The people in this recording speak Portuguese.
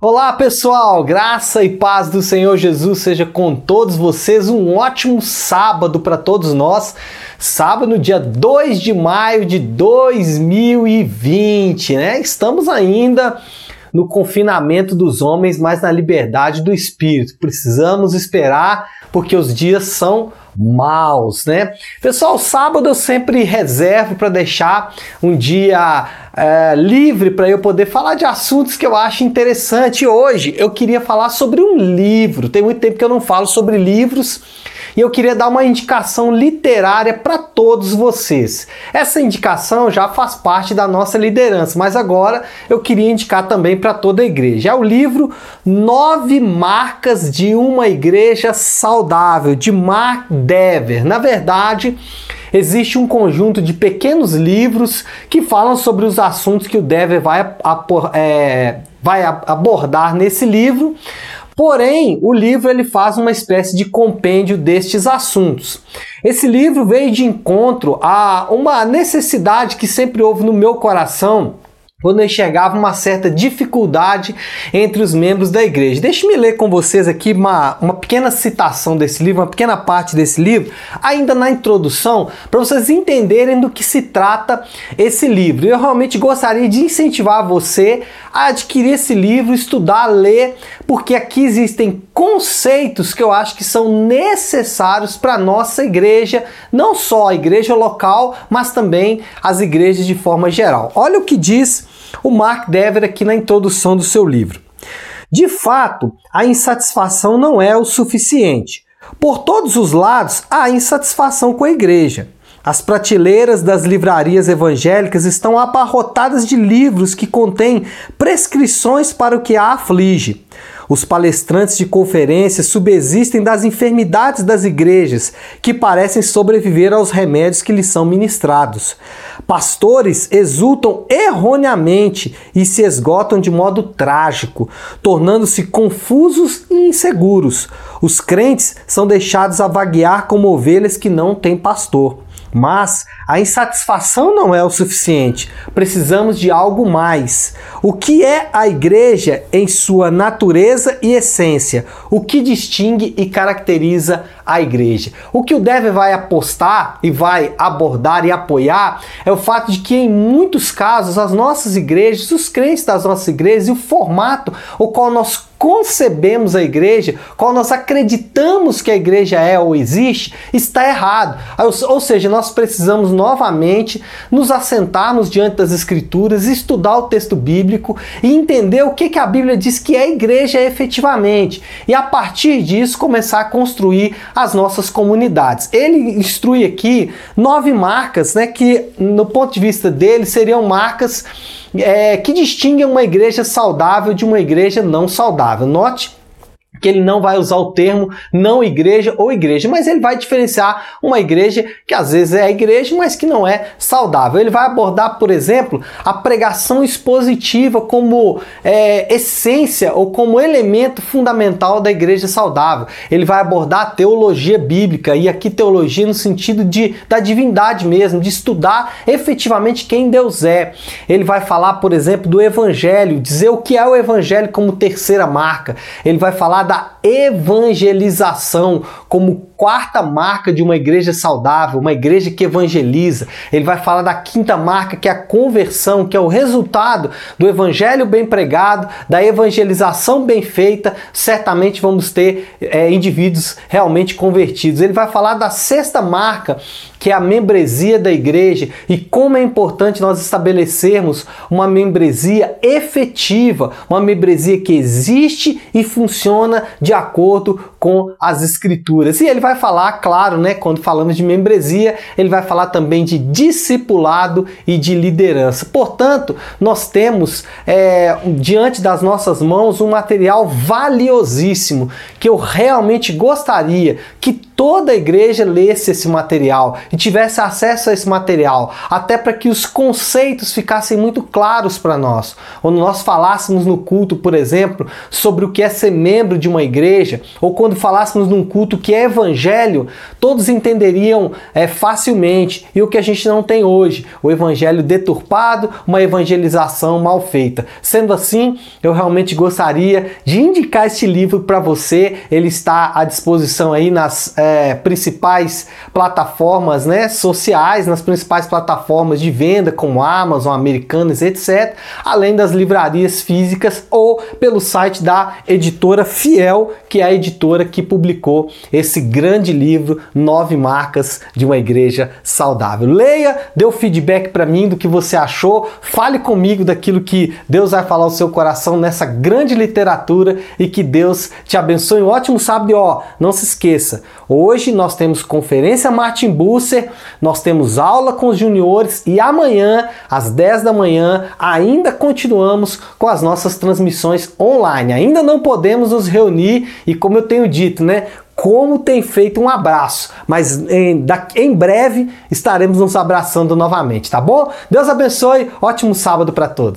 Olá pessoal, graça e paz do Senhor Jesus seja com todos vocês. Um ótimo sábado para todos nós. Sábado, dia 2 de maio de 2020, né? Estamos ainda no confinamento dos homens, mas na liberdade do espírito. Precisamos esperar porque os dias são maus, né? Pessoal, sábado eu sempre reservo para deixar um dia é, livre para eu poder falar de assuntos que eu acho interessante. Hoje eu queria falar sobre um livro. Tem muito tempo que eu não falo sobre livros e eu queria dar uma indicação literária para todos vocês. Essa indicação já faz parte da nossa liderança, mas agora eu queria indicar também para toda a igreja. É o livro Nove Marcas de uma Igreja Saudável, de Mark Dever. Na verdade, existe um conjunto de pequenos livros que falam sobre os assuntos que o Dever vai, é, vai abordar nesse livro. Porém, o livro ele faz uma espécie de compêndio destes assuntos. Esse livro veio de encontro a uma necessidade que sempre houve no meu coração quando eu enxergava uma certa dificuldade entre os membros da igreja. Deixe-me ler com vocês aqui uma, uma pequena citação desse livro, uma pequena parte desse livro, ainda na introdução, para vocês entenderem do que se trata esse livro. Eu realmente gostaria de incentivar você a adquirir esse livro, estudar, ler, porque aqui existem conceitos que eu acho que são necessários para a nossa igreja, não só a igreja local, mas também as igrejas de forma geral. Olha o que diz o Mark Dever aqui na introdução do seu livro. De fato, a insatisfação não é o suficiente. Por todos os lados, há insatisfação com a igreja. As prateleiras das livrarias evangélicas estão abarrotadas de livros que contêm prescrições para o que a aflige. Os palestrantes de conferências subsistem das enfermidades das igrejas, que parecem sobreviver aos remédios que lhes são ministrados. Pastores exultam erroneamente e se esgotam de modo trágico, tornando-se confusos e inseguros. Os crentes são deixados a vaguear como ovelhas que não têm pastor. Mas a insatisfação não é o suficiente. Precisamos de algo mais. O que é a igreja em sua natureza e essência? O que distingue e caracteriza a igreja? O que o Deve vai apostar e vai abordar e apoiar é o fato de que em muitos casos as nossas igrejas, os crentes das nossas igrejas e o formato o qual nós concebemos a igreja, qual nós acreditamos que a igreja é ou existe, está errado. Ou seja, nós precisamos novamente nos assentarmos diante das escrituras, estudar o texto bíblico e entender o que, que a Bíblia diz que é igreja efetivamente. E a partir disso começar a construir as nossas comunidades. Ele instrui aqui nove marcas, né, que no ponto de vista dele seriam marcas é, que distinguem uma igreja saudável de uma igreja não saudável. Note que ele não vai usar o termo não igreja ou igreja, mas ele vai diferenciar uma igreja que às vezes é igreja, mas que não é saudável. Ele vai abordar, por exemplo, a pregação expositiva como é, essência ou como elemento fundamental da igreja saudável. Ele vai abordar a teologia bíblica e aqui teologia no sentido de da divindade mesmo, de estudar efetivamente quem Deus é. Ele vai falar, por exemplo, do evangelho, dizer o que é o evangelho como terceira marca. Ele vai falar da evangelização como quarta marca de uma igreja saudável, uma igreja que evangeliza. Ele vai falar da quinta marca, que é a conversão, que é o resultado do evangelho bem pregado, da evangelização bem feita. Certamente vamos ter é, indivíduos realmente convertidos. Ele vai falar da sexta marca, que é a membresia da igreja e como é importante nós estabelecermos uma membresia efetiva, uma membresia que existe e funciona de acordo com as escrituras. E ele vai falar, claro, né, quando falamos de membresia, ele vai falar também de discipulado e de liderança. Portanto, nós temos é, diante das nossas mãos um material valiosíssimo que eu realmente gostaria que toda a igreja lesse esse material e tivesse acesso a esse material, até para que os conceitos ficassem muito claros para nós. Quando nós falássemos no culto, por exemplo, sobre o que é ser membro de uma igreja, ou quando falássemos num culto que é evangelho, todos entenderiam é, facilmente. E o que a gente não tem hoje, o evangelho deturpado, uma evangelização mal feita. Sendo assim, eu realmente gostaria de indicar este livro para você. Ele está à disposição aí nas é, principais plataformas né, sociais, nas principais plataformas de venda, como Amazon, Americanas, etc. Além das livrarias físicas ou pelo site da editora Fiel, que é a editora que publicou esse grande livro, Nove Marcas de uma Igreja Saudável. Leia, dê o feedback para mim do que você achou, fale comigo daquilo que Deus vai falar ao seu coração nessa grande literatura e que Deus te abençoe. Um ótimo sábado e ó, não se esqueça, hoje nós temos conferência Martin Busser, nós temos aula com os juniores e amanhã, às 10 da manhã, ainda continuamos com as nossas transmissões online. Ainda não podemos nos reunir e como eu tenho dito, né? como tem feito um abraço, mas em, em breve estaremos nos abraçando novamente, tá bom? Deus abençoe, ótimo sábado para todos.